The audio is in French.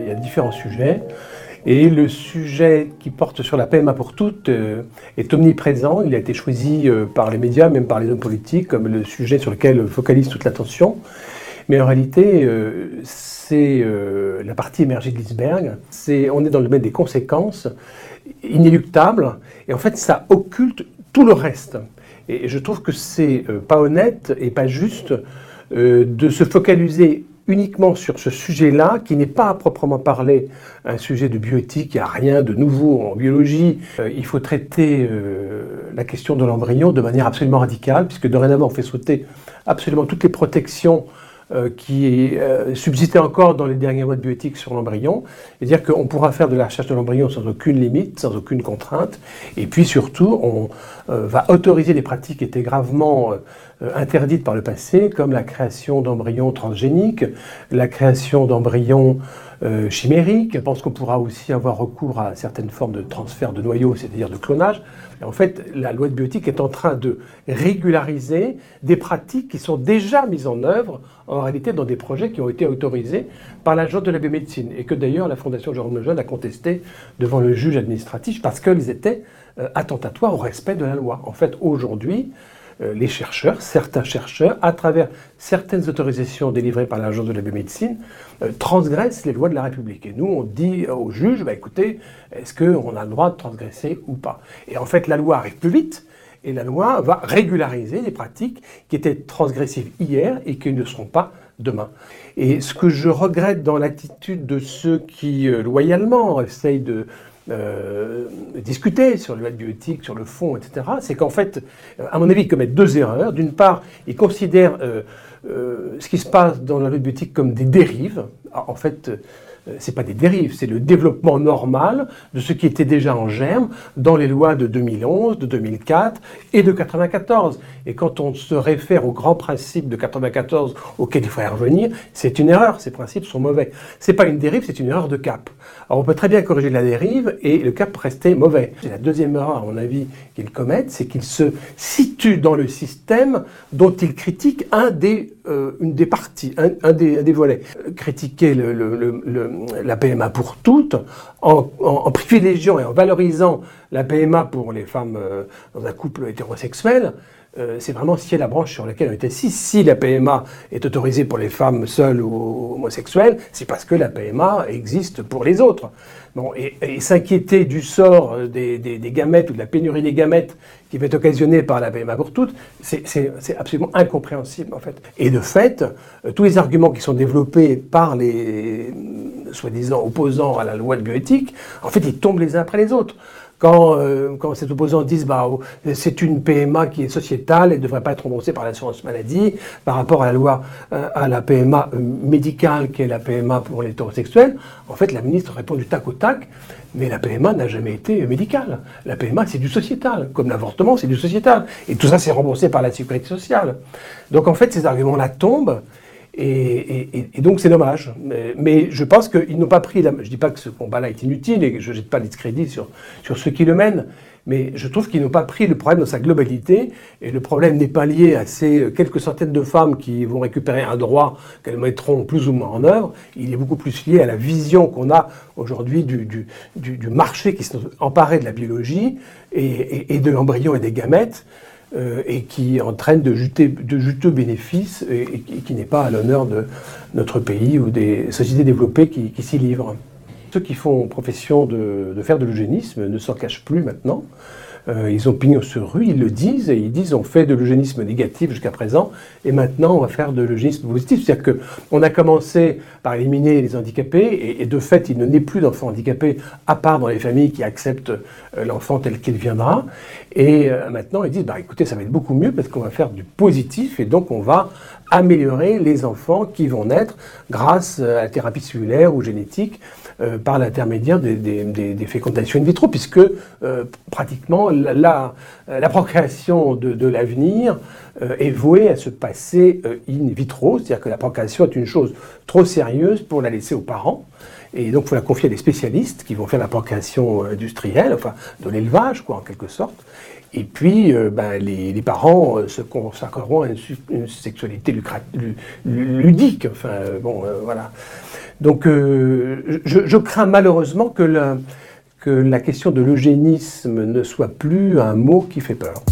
Il y a différents sujets. Et le sujet qui porte sur la PMA pour toutes euh, est omniprésent. Il a été choisi euh, par les médias, même par les hommes politiques, comme le sujet sur lequel focalise toute l'attention. Mais en réalité, euh, c'est la partie émergée de l'iceberg. on est dans le domaine des conséquences inéluctables. Et en fait, ça occulte tout le reste. Et je trouve que c'est pas honnête et pas juste de se focaliser uniquement sur ce sujet-là, qui n'est pas à proprement parler un sujet de bioéthique, il n'y a rien de nouveau en biologie. Euh, il faut traiter euh, la question de l'embryon de manière absolument radicale, puisque dorénavant on fait sauter absolument toutes les protections euh, qui euh, subsistait encore dans les dernières lois de bioéthique sur l'embryon, et dire qu'on pourra faire de la recherche de l'embryon sans aucune limite, sans aucune contrainte, et puis surtout, on euh, va autoriser des pratiques qui étaient gravement interdites par le passé, comme la création d'embryons transgéniques, la création d'embryons chimériques. Je pense qu'on pourra aussi avoir recours à certaines formes de transfert de noyaux, c'est-à-dire de clonage. en fait, la loi de bioéthique est en train de régulariser des pratiques qui sont déjà mises en œuvre en réalité dans des projets qui ont été autorisés par l'Agence de la biomédecine et que d'ailleurs la Fondation Jérôme Lejeune a contesté devant le juge administratif parce qu'ils étaient euh, attentatoires au respect de la loi. En fait, aujourd'hui, euh, les chercheurs, certains chercheurs, à travers certaines autorisations délivrées par l'Agence de la biomédecine, euh, transgressent les lois de la République. Et nous, on dit au juge, bah, écoutez, est-ce qu'on a le droit de transgresser ou pas? Et en fait, la loi arrive plus vite, et la loi va régulariser des pratiques qui étaient transgressives hier et qui ne seront pas demain. Et ce que je regrette dans l'attitude de ceux qui, euh, loyalement, essayent de euh, discuter sur le bioéthique, sur le fond, etc., c'est qu'en fait, euh, à mon avis, ils commettent deux erreurs. D'une part, ils considèrent ce qui se passe dans la bioéthique comme des dérives. En fait, euh, c'est pas des dérives, c'est le développement normal de ce qui était déjà en germe dans les lois de 2011, de 2004 et de 94. Et quand on se réfère aux grands principes de 94 auxquels il faudrait revenir, c'est une erreur. Ces principes sont mauvais. C'est pas une dérive, c'est une erreur de cap. Alors on peut très bien corriger la dérive et le cap restait mauvais. C'est la deuxième erreur, à mon avis, qu'ils commettent, c'est qu'ils se situent dans le système dont ils critiquent un des, euh, une des parties, un, des, volets. Critiquer la PMA pour toutes en, privilégiant et en valorisant la PMA pour les femmes euh, dans un couple hétérosexuel, euh, c'est vraiment scier la branche sur laquelle on était. Si, si la PMA est autorisée pour les femmes seules ou homosexuelles, c'est parce que la PMA existe pour les autres. Bon, et, s'inquiéter du sort des, gamètes ou de la pénurie des gamètes qui va être occasionnée par la PMA pour toutes, c'est absolument incompréhensible en fait. Et de fait, euh, tous les arguments qui sont développés par les soi-disant opposants à la loi de bioéthique, en fait, ils tombent les uns après les autres. Quand, euh, quand ces opposants disent bah, oh, c'est une PMA qui est sociétale et ne devrait pas être remboursée par l'assurance maladie par rapport à la loi, euh, à la PMA euh, médicale qui est la PMA pour les hétérosexuels, en fait la ministre répond du tac au tac, mais la PMA n'a jamais été médicale. La PMA c'est du sociétal, comme l'avortement c'est du sociétal. Et tout ça c'est remboursé par la sécurité sociale. Donc en fait ces arguments-là tombent. Et, donc c'est dommage. Mais, je pense qu'ils n'ont pas pris... La, je ne dis pas que ce combat-là est inutile et que je ne jette pas de discrédit sur, sur ceux qui le mènent, mais je trouve qu'ils n'ont pas pris le problème dans sa globalité. Et le problème n'est pas lié à ces quelques centaines de femmes qui vont récupérer un droit qu'elles mettront plus ou moins en œuvre. Il est beaucoup plus lié à la vision qu'on a aujourd'hui du, du, du, marché qui s'est emparé de la biologie et de l'embryon et des gamètes. Euh, et qui entraîne de, juteux bénéfices et, qui n'est pas à l'honneur de notre pays ou des sociétés développées qui, s'y livrent. Ceux qui font profession de faire de l'eugénisme ne s'en cachent plus maintenant. Euh, ils ont pignon sur rue, ils le disent, et ils disent on fait de l'eugénisme négatif jusqu'à présent, et maintenant on va faire de l'eugénisme positif. C'est-à-dire qu'on a commencé par éliminer les handicapés, et, de fait il ne naît plus d'enfants handicapés, à part dans les familles qui acceptent euh, l'enfant tel qu'il viendra. Et euh, maintenant ils disent bah, écoutez, ça va être beaucoup mieux parce qu'on va faire du positif, et donc on va améliorer les enfants qui vont naître grâce à la thérapie cellulaire ou génétique euh, par l'intermédiaire des, fécondations in vitro, puisque euh, pratiquement la, procréation de, l'avenir euh, est vouée à se passer in vitro, c'est-à-dire que la procréation est une chose trop sérieuse pour la laisser aux parents. Et donc, il faut la confier à des spécialistes qui vont faire la procréation industrielle, enfin, de l'élevage, quoi, en quelque sorte. Et puis, euh, ben, les, parents euh, se consacreront à une, sexualité ludique. Enfin, euh, bon, voilà. Donc, je, crains malheureusement que la question de l'eugénisme ne soit plus un mot qui fait peur.